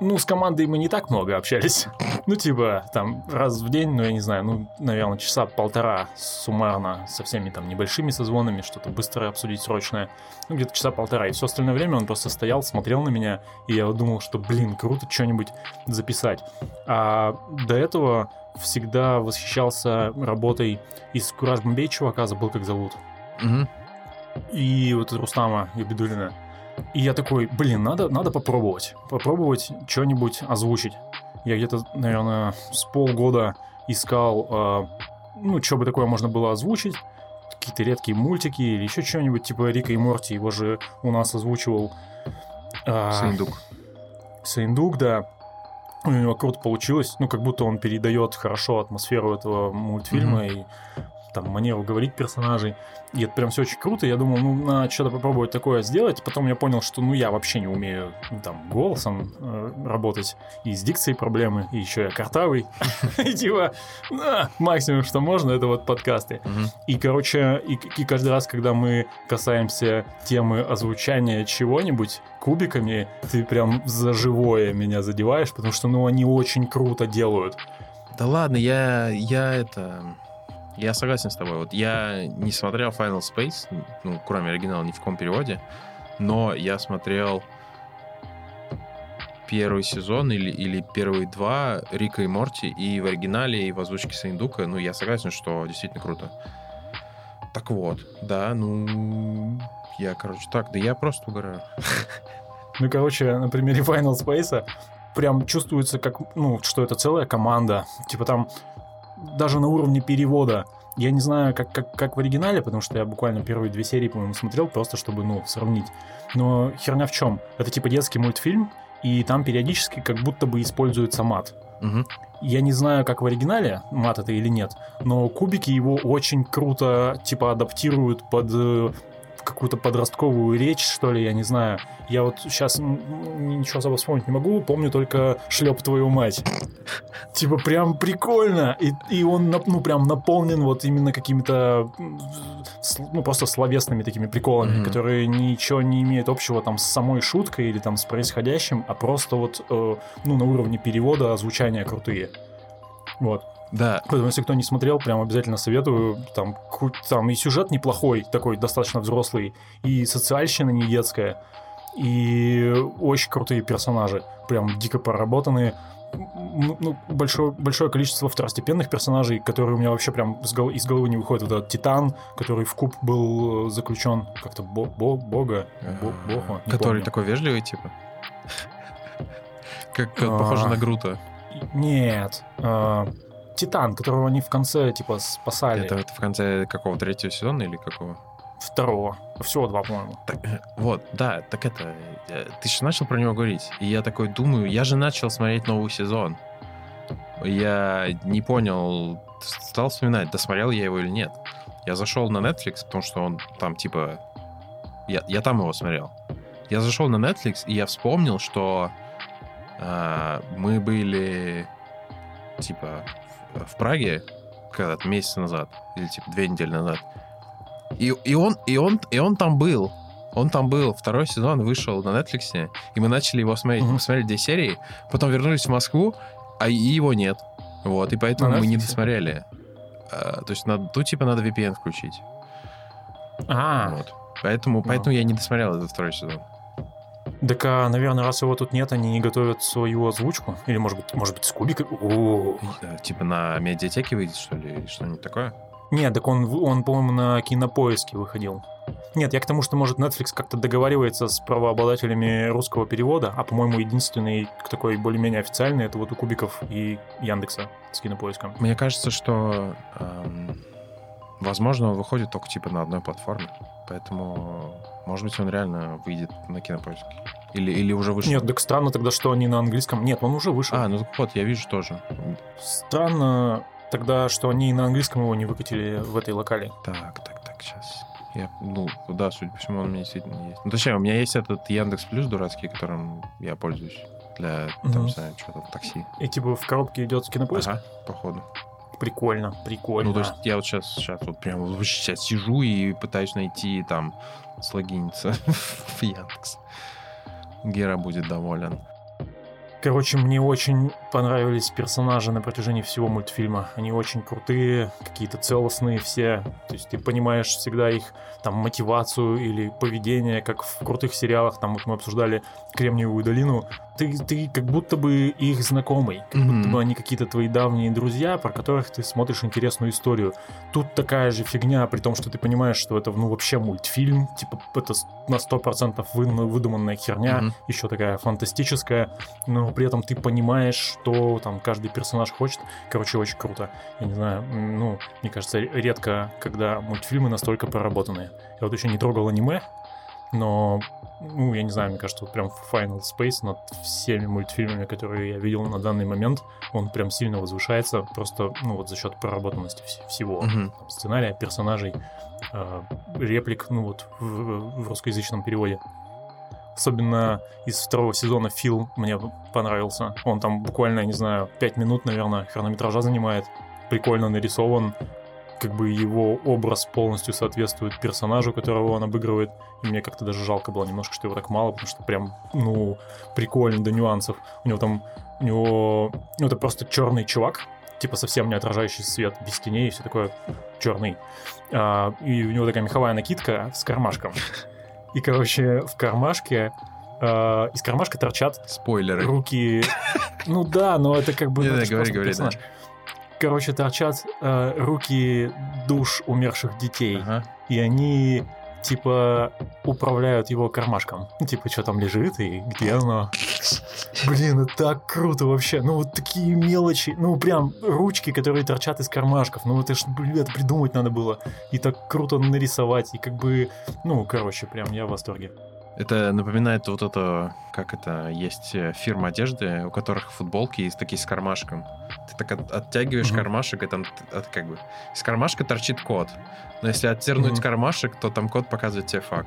ну, с командой мы не так много общались. Ну, типа, там, раз в день, ну, я не знаю, ну, наверное, часа полтора суммарно со всеми там небольшими созвонами, что-то быстро обсудить срочное. Ну, где-то часа полтора. И все остальное время он просто стоял, смотрел на меня, и я думал, что, блин, круто что-нибудь записать. А до этого всегда восхищался работой из Кураж Бомбей чувака, забыл, как зовут.
Мгм.
И вот Рустама Габидулина. И я такой, блин, надо, надо попробовать. Попробовать что-нибудь озвучить. Я где-то, наверное, с полгода искал, э, ну, что бы такое можно было озвучить. Какие-то редкие мультики или еще что-нибудь, типа Рика и Морти. Его же у нас озвучивал... э,
Сындук.
Саиндук, да. У него круто получилось. Ну, как будто он передает хорошо атмосферу этого мультфильма и там манеру говорить персонажей. И это прям все очень круто. Я думал, ну, надо что-то попробовать такое сделать. Потом я понял, что, ну, я вообще не умею ну, там голосом э, работать. И с дикцией проблемы, и еще я картавый. Типа, на, максимум, что можно, это вот подкасты. И, короче, и каждый раз, когда мы касаемся темы озвучания чего-нибудь кубиками, ты прям за живое меня задеваешь, потому что, ну, они очень круто делают.
Да ладно, я, я это... Я согласен с тобой. Вот я не смотрел Final Space, ну, кроме оригинала, ни в каком переводе, но я смотрел первый сезон или, или первые два Рика и Морти и в оригинале, и в озвучке Саиндука. Ну, я согласен, что действительно круто. Так вот, да, ну... Я, короче, так, да я просто угораю.
Ну, короче, на примере Final Space прям чувствуется, как, ну, что это целая команда. Типа там даже на уровне перевода. Я не знаю, как, как, как в оригинале, потому что я буквально первые две серии, по-моему, смотрел, просто чтобы, ну, сравнить. Но херня в чем? Это типа детский мультфильм, и там периодически как будто бы используется мат.
Мгм.
Я не знаю, как в оригинале, мат это или нет, но кубики его очень круто, типа, адаптируют под э, какую-то подростковую речь, что ли, я не знаю. Я вот сейчас ничего особо вспомнить не могу, помню только «Шлеп твою мать». Типа прям прикольно, и, и он, ну, прям наполнен вот именно какими-то, ну, просто словесными такими приколами, mm-hmm. которые ничего не имеют общего там с самой шуткой или там с происходящим, а просто вот, э, ну, на уровне перевода озвучания крутые. Вот.
Да.
Поэтому, если кто не смотрел, прям обязательно советую. Там, там и сюжет неплохой, такой достаточно взрослый, и социальщина не детская, и очень крутые персонажи, прям дико проработанные. Ну, большое, большое количество второстепенных персонажей, которые у меня вообще прям из, гол- из головы не выходят. Вот этот Титан, который в куб был заключен как-то бо- бо- бога, бо- бога,
Который помню. такой вежливый, типа? Как похоже на Грута.
Нет. Титан, которого они в конце, типа, спасали.
Это, это в конце какого третьего сезона или какого?
Второго. Всего два, по-моему.
Так, э, вот, да, так это... Э, ты же начал про него говорить. И я такой думаю, я же начал смотреть новый сезон. Я не понял, стал вспоминать, досмотрел я его или нет. Я зашел на Netflix, потому что он там, типа... Я, я там его смотрел. Я зашел на Netflix, и я вспомнил, что э, мы были, типа, в Праге когда-то месяц назад, или типа две недели назад. И, и, он, и, он, и он там был. Он там был. Второй сезон вышел на Netflix, и мы начали его смотреть. Mm-hmm. Мы смотрели две серии, потом вернулись в Москву, а и его нет. Вот, и поэтому на мы не досмотрели. А, то есть, надо, тут типа надо VPN включить.
А.
Вот. Поэтому, поэтому я не досмотрел этот второй сезон.
Так, а, наверное, раз его тут нет, они не готовят свою озвучку? Или, может быть, может быть, с кубиком? О,
Типа на медиатеке выйдет, что ли, или что-нибудь такое?
Нет, так он, он, по-моему, на кинопоиске выходил. Нет, я к тому, что, может, Netflix как-то договаривается с правообладателями русского перевода, а, по-моему, единственный такой более-менее официальный это вот у Кубиков и Яндекса с кинопоиском.
Мне кажется, что, эм, возможно, он выходит только типа на одной платформе, поэтому может быть, он реально выйдет на кинопоиске. Или, или уже вышел?
Нет, так странно тогда, что они на английском. Нет, он уже вышел.
А, ну так вот, я вижу тоже.
Странно тогда, что они на английском его не выкатили в этой локале.
Так, так, так, сейчас. Я, ну, да, судя по всему, он у меня действительно есть. Ну, точнее, у меня есть этот Яндекс Плюс дурацкий, которым я пользуюсь для, там, не знаю, что-то, такси.
И типа в коробке идет кинопоиск?
Ага, походу.
Прикольно, прикольно.
Ну, то есть я вот сейчас, сейчас вот прям сейчас сижу и пытаюсь найти там слогиниться в Яндекс. Гера будет доволен.
Короче, мне очень понравились персонажи на протяжении всего мультфильма. Они очень крутые, какие-то целостные все. То есть ты понимаешь всегда их там мотивацию или поведение, как в крутых сериалах. Там вот мы обсуждали Кремниевую долину ты, ты как будто бы их знакомый, как mm-hmm. будто бы они какие-то твои давние друзья, про которых ты смотришь интересную историю. Тут такая же фигня, при том, что ты понимаешь, что это ну вообще мультфильм, типа это на 100% вы, выдуманная херня, mm-hmm. еще такая фантастическая, но при этом ты понимаешь, что там каждый персонаж хочет. Короче, очень круто. Я не знаю, ну, мне кажется, редко, когда мультфильмы настолько проработанные. Я вот еще не трогал аниме, но, ну, я не знаю, мне кажется, вот прям Final Space над всеми мультфильмами, которые я видел на данный момент, он прям сильно возвышается, просто, ну, вот за счет проработанности вс- всего.
Mm-hmm.
Там, сценария, персонажей, э, реплик, ну, вот в, в русскоязычном переводе. Особенно из второго сезона Фил мне понравился. Он там буквально, я не знаю, 5 минут, наверное, хронометража занимает. Прикольно нарисован, как бы его образ полностью соответствует персонажу, которого он обыгрывает. И мне как-то даже жалко было немножко, что его так мало, потому что прям, ну, прикольно до нюансов. У него там, у него, ну, это просто черный чувак, типа совсем не отражающий свет, без теней и все такое черный. А, и у него такая меховая накидка с кармашком. И, короче, в кармашке Uh, из кармашка торчат
спойлеры
руки. Ну да, но это как бы.
Не, ну, говори, говори, да
короче, торчат э, руки душ умерших детей.
Ага.
И они типа управляют его кармашком. Ну, типа, что там лежит и где оно. Блин, это так круто вообще. Ну, вот такие мелочи. Ну, прям ручки, которые торчат из кармашков. Ну, это ж, блин, это придумать надо было. И так круто нарисовать. И как бы, ну, короче, прям я в восторге.
Это напоминает вот это, как это, есть э, фирма одежды, у которых футболки есть такие с кармашком. Ты так от- оттягиваешь
Мгм.
кармашек, и там от- как бы из кармашка торчит код. Но если оттернуть
Мгм.
кармашек, то там код показывает тебе фак.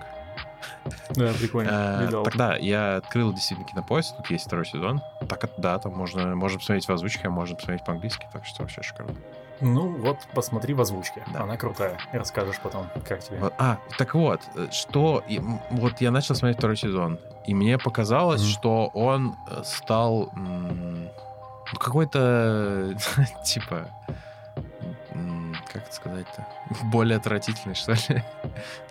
Да, прикольно.
Э. Тогда я открыл действительно кинопоиск, тут есть второй сезон. Так, да, там можно, можно посмотреть в озвучке, а можно посмотреть по-английски, так что вообще шикарно.
Ну вот, посмотри в озвучке.
Да.
Она крутая. Расскажешь потом, как тебе.
А, так вот, э, что... Вот я начал смотреть второй сезон, и мне показалось,
Мгм.
что он э, стал м, какой-то, типа... м, Как это сказать-то? Более отвратительный, что ли?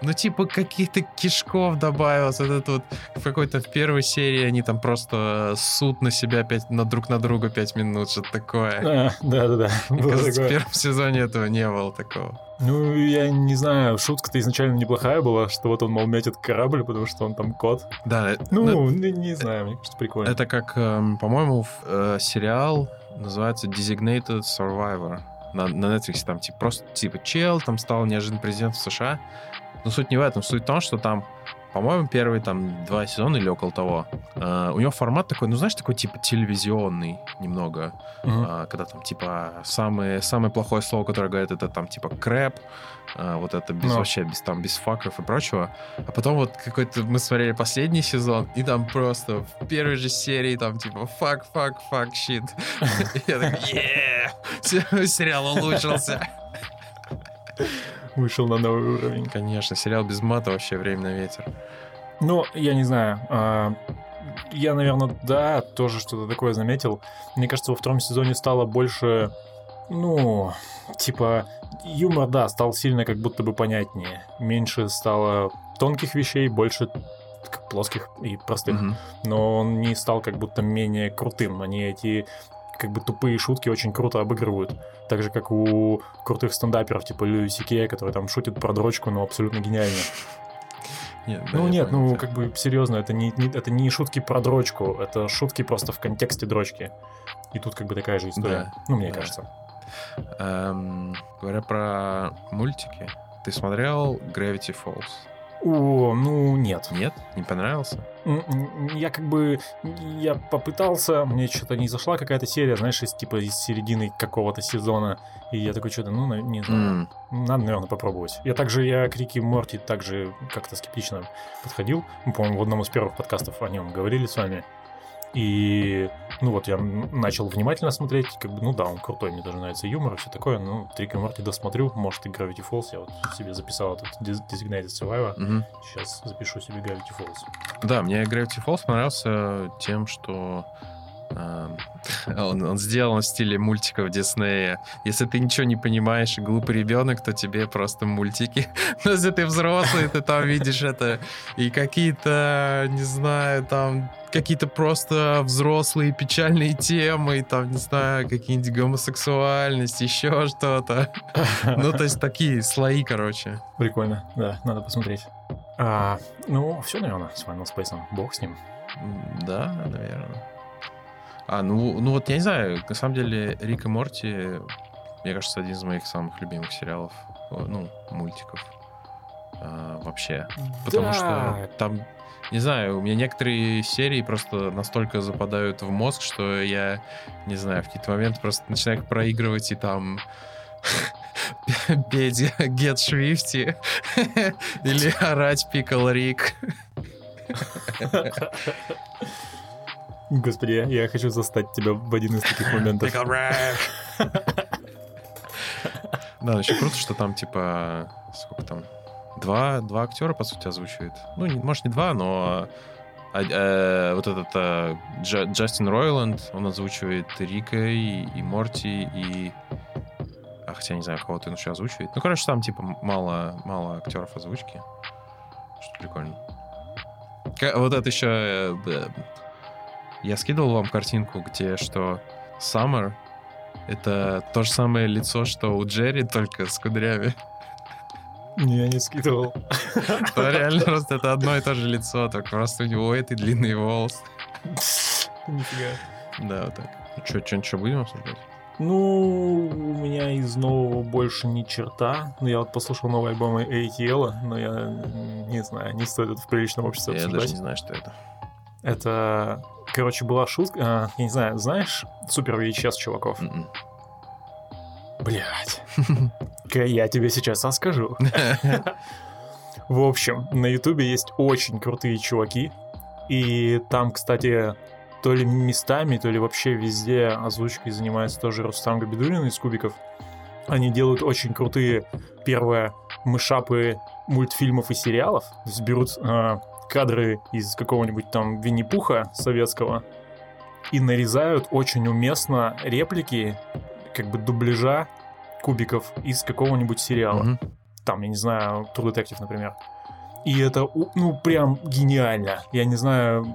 Ну, типа, каких-то кишков добавилось. Вот это вот в какой-то в первой серии они там просто суд на себя пять, на друг на друга пять минут, что-то такое.
А, Да-да-да.
Кажется, в первом сезоне этого не было такого.
Ну, я не знаю, шутка-то изначально неплохая была, что вот он, мол, метит корабль, потому что он там кот.
Да, э,
Ну, не, не знаю, мне кажется, прикольно.
Это как, эм, по-моему, э, сериал называется Designated Survivor. На, на Netflix там типа просто типа чел, там стал неожиданно президентом США. Но суть не в этом. Суть в том, что там, по-моему, первые там два сезона или около того. э, у него формат такой, ну знаешь, такой типа телевизионный немного. А, когда там типа самое, самое плохое слово, которое говорят, это там типа crap, а, вот это без
Ну.
вообще без там без факов и прочего. А потом вот какой-то мы смотрели последний сезон, и там просто в первой же серии там типа fuck, fuck, fuck, shit. Я такой, yeah! сериал улучшился.
Вышел на новый уровень.
Конечно, сериал без мата вообще время на ветер.
Ну, я не знаю. а, Я, наверное, да, тоже что-то такое заметил. Мне кажется, во втором сезоне стало больше, ну, типа, юмор, да, стал сильно как будто бы понятнее. Меньше стало тонких вещей, больше плоских и простых.
Мгм.
Но он не стал как будто менее крутым. Они эти как бы тупые шутки очень круто обыгрывают. Так же, как у крутых стендаперов, типа Льюи Сикея, который там шутит про дрочку, но абсолютно гениально.
Нет, да,
Ну нет,
понял
ну как бы серьезно, это не, не- это не шутки про дрочку, это шутки просто в контексте дрочки. И тут как бы такая же история.
Да,
ну, мне
да.
кажется.
Эм, говоря про мультики, ты смотрел Gravity Falls?
О, ну нет.
Нет? Не понравился?
Я как бы, я попытался, мне что-то не зашла какая-то серия, знаешь, из типа из середины какого-то сезона, и я такой что-то, ну, не знаю,
М,
надо, наверное, попробовать. Я также, я к Рике Морти также как-то скептично подходил, по-моему, в одном из первых подкастов о нем говорили с вами, и, ну вот, я начал внимательно смотреть, как бы, ну да, он крутой, мне даже нравится юмор и все такое, ну, Рик и Морти досмотрю, может, и Gravity Falls, я вот себе записал этот Des- Designated Survivor,
мгм.
сейчас запишу себе Gravity Falls.
Да, мне Gravity Falls понравился тем, что он, он сделан в стиле мультиков Диснея. Если ты ничего не понимаешь и глупый ребенок, то тебе просто мультики. Но если ты взрослый, ты там видишь это и какие-то, не знаю, там какие-то просто взрослые печальные темы, там, не знаю, какие-нибудь гомосексуальность, еще что-то. Ну, то есть такие слои, короче.
Прикольно, да, надо посмотреть. А, ну, все, наверное, с Final Space. Бог с ним.
Да, наверное. А, ну, ну вот я не знаю, на самом деле Рик и Морти, мне кажется, один из моих самых любимых сериалов, ну, мультиков а, вообще. Потому
Да.
что там, не знаю, у меня некоторые серии просто настолько западают в мозг, что я, не знаю, в какие-то моменты просто начинаю их проигрывать и там петь Get Swifty или орать Pickle Рик.
Господи, я- я хочу застать тебя в один из таких моментов.
Да, еще круто, что там, типа, сколько там? Два, два актера, по сути, озвучивает. Ну, не- может, не два, но а, э, вот этот э, Джа- Джастин Ройланд, он озвучивает Рика и, и Морти, и... А, хотя не знаю, кого-то он еще озвучивает. Ну, короче, там, типа, мало, мало актеров озвучки. Что прикольно. Ка- Вот это еще... Я скидывал вам картинку, где что Summer это то же самое лицо, что у Джерри, только с кудрями.
Не, я не скидывал.
Это реально просто это одно и то же лицо, только просто у него эти длинные волосы.
Нифига.
Да, вот так. Ну что, что-нибудь будем обсуждать?
Ну, у меня из нового больше ни черта. Ну, я вот послушал новый альбом ATL, но я не знаю, не стоит это в приличном обществе
Я
обсуждать.
даже не знаю, что это.
Это, короче, была шутка. а, я не знаю, знаешь Супер VHS чуваков?
М-м.
Блять. Я тебе сейчас расскажу. В общем, на Ютубе есть очень крутые чуваки. И там, кстати, то ли местами, то ли вообще везде озвучкой занимается тоже Рустам Габидулин из Кубиков. Они делают очень крутые, первое, мышапы мультфильмов и сериалов. То есть берут а, кадры из какого-нибудь там Винни-Пуха советского и нарезают очень уместно реплики, как бы дубляжа кубиков из какого-нибудь сериала
Мгм.
там, я не знаю, True Detective, например. И это, ну, прям гениально. Я не знаю,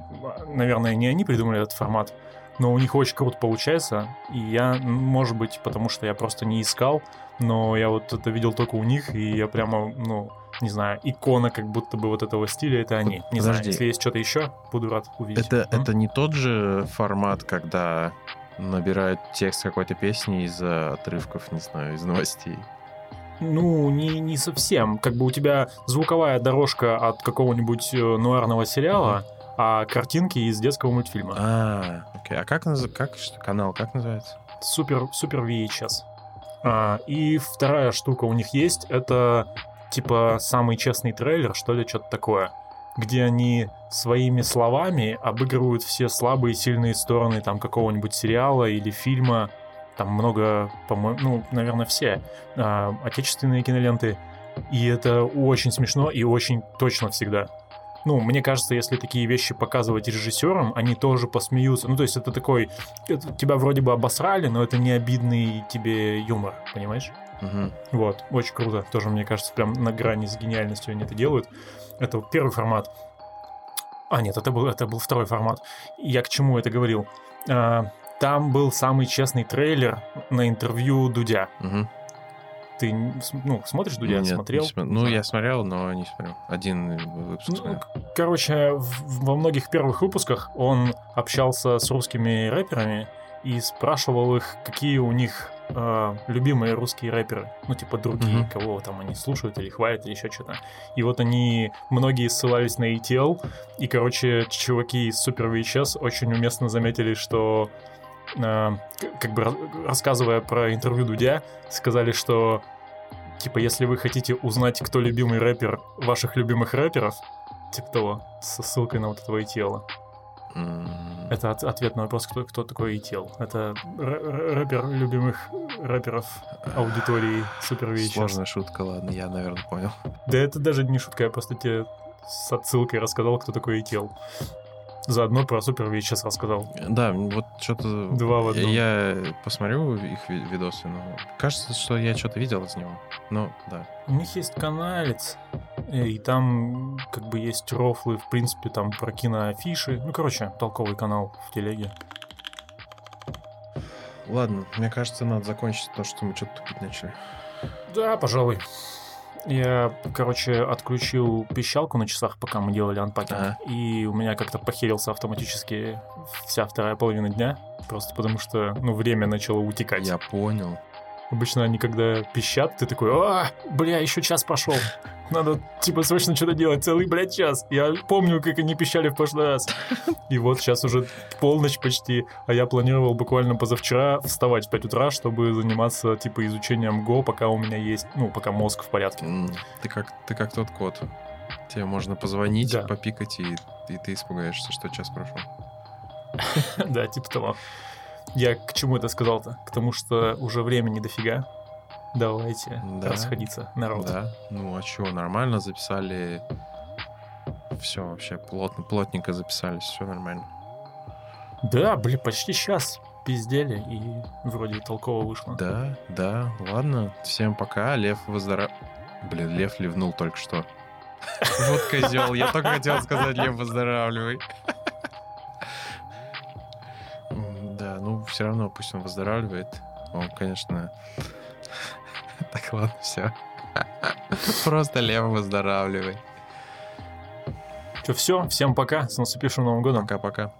наверное, не они придумали этот формат, но у них очень круто получается. И я, может быть, потому что я просто не искал, но я вот это видел только у них, и я прямо, ну, не знаю, икона как будто бы вот этого стиля, это они. Не знаю,
Подожди.
если есть что-то еще, буду рад увидеть.
Это,
М?
это не тот же формат, когда набирают текст какой-то песни из отрывков, не знаю, из новостей.
Ну, не, не совсем. Как бы у тебя звуковая дорожка от какого-нибудь э, нуарного сериала, а картинки из детского мультфильма.
А, окей. А как, наз- как что, канал, как называется?
Супер, супер VHS. А, и вторая штука у них есть, это типа самый честный трейлер, что ли, что-то такое, где они своими словами обыгрывают все слабые и сильные стороны там какого-нибудь сериала или фильма. Там много, по-моему, ну, наверное, все а, отечественные киноленты. И это очень смешно и очень точно всегда. Ну, мне кажется, если такие вещи показывать режиссерам, они тоже посмеются. Ну, то есть это такой... это тебя вроде бы обосрали, но это не обидный тебе юмор, понимаешь?
Мгм.
Вот, очень круто. Тоже, мне кажется, прям на грани с гениальностью они это делают. Это первый формат. А, нет, это был, это был второй формат. Я к чему это говорил? А, там был самый честный трейлер на интервью Дудя.
Мгм.
Ты см- ну, смотришь Дудя?
Нет, не
Смотрел?
смо- Ну, я смотрел, но не смотрел. Один выпуск
Ну, короче, в- во многих первых выпусках он общался с русскими рэперами и спрашивал их, какие у них э, любимые русские рэперы. Ну, типа другие,
Мгм.
кого там они слушают или хвалят, или еще что-то. И вот они, многие ссылались на ETL, и, короче, чуваки из Super VHS очень уместно заметили, что э, как бы ра- рассказывая про интервью Дудя, сказали, что типа, если вы хотите узнать, кто любимый рэпер ваших любимых рэперов, типа того, со ссылкой на вот этого ETL. Это от- ответ на вопрос, кто, кто такой ETL. Это рэпер любимых рэперов аудитории VHS.
Сложная шутка, ладно, я, наверное, понял.
Да это даже не шутка, я просто тебе с отсылкой рассказал, кто такой ETL. Заодно про Super VHS рассказал.
Да, вот что-то...
Два в одном.
Я посмотрю их ви- видосы, но кажется, что я что-то видел из него. Ну, да.
У них есть каналец, э, и там как бы есть рофлы, в принципе, там про киноафиши. Ну, короче, толковый канал в телеге.
Ладно, мне кажется, надо закончить то, что мы что-то тупить начали.
Да, пожалуй. Я, короче, отключил пищалку на часах, пока мы делали анпакинг.
Ага.
И у меня как-то похерился автоматически вся вторая половина дня. Просто потому что, ну, время начало утекать.
Я понял.
Обычно они, когда пищат, ты такой, а, бля, еще час пошел. Надо, типа, срочно что-то делать, целый, блядь, час. Я помню, как они пищали в прошлый раз. И вот сейчас уже полночь почти, а я планировал буквально позавчера вставать в 5 утра, чтобы заниматься, типа, изучением Go, пока у меня есть, ну, пока мозг в порядке.
Ты как, ты как тот кот. Тебе можно позвонить,
Да.
попикать, и, и ты испугаешься, что час прошел.
Да, типа того. Я к чему это сказал-то? К тому, что уже времени дофига. Давайте
Да.
расходиться, народ.
Да. Ну а чё, нормально записали. Все вообще плотно, плотненько записались, все нормально.
Да, блин, почти час пиздели, и вроде толково вышло.
Да, да, ладно. Всем пока. Лев выздоров... Блин, Лев ливнул только что. Вот козел. Я только хотел сказать, Лев, выздоравливай. ну все равно пусть он выздоравливает. Он, конечно... Так, ладно, все. Просто Лев выздоравливай.
Что, все, всем пока, с наступившим Новым годом.
Пока-пока.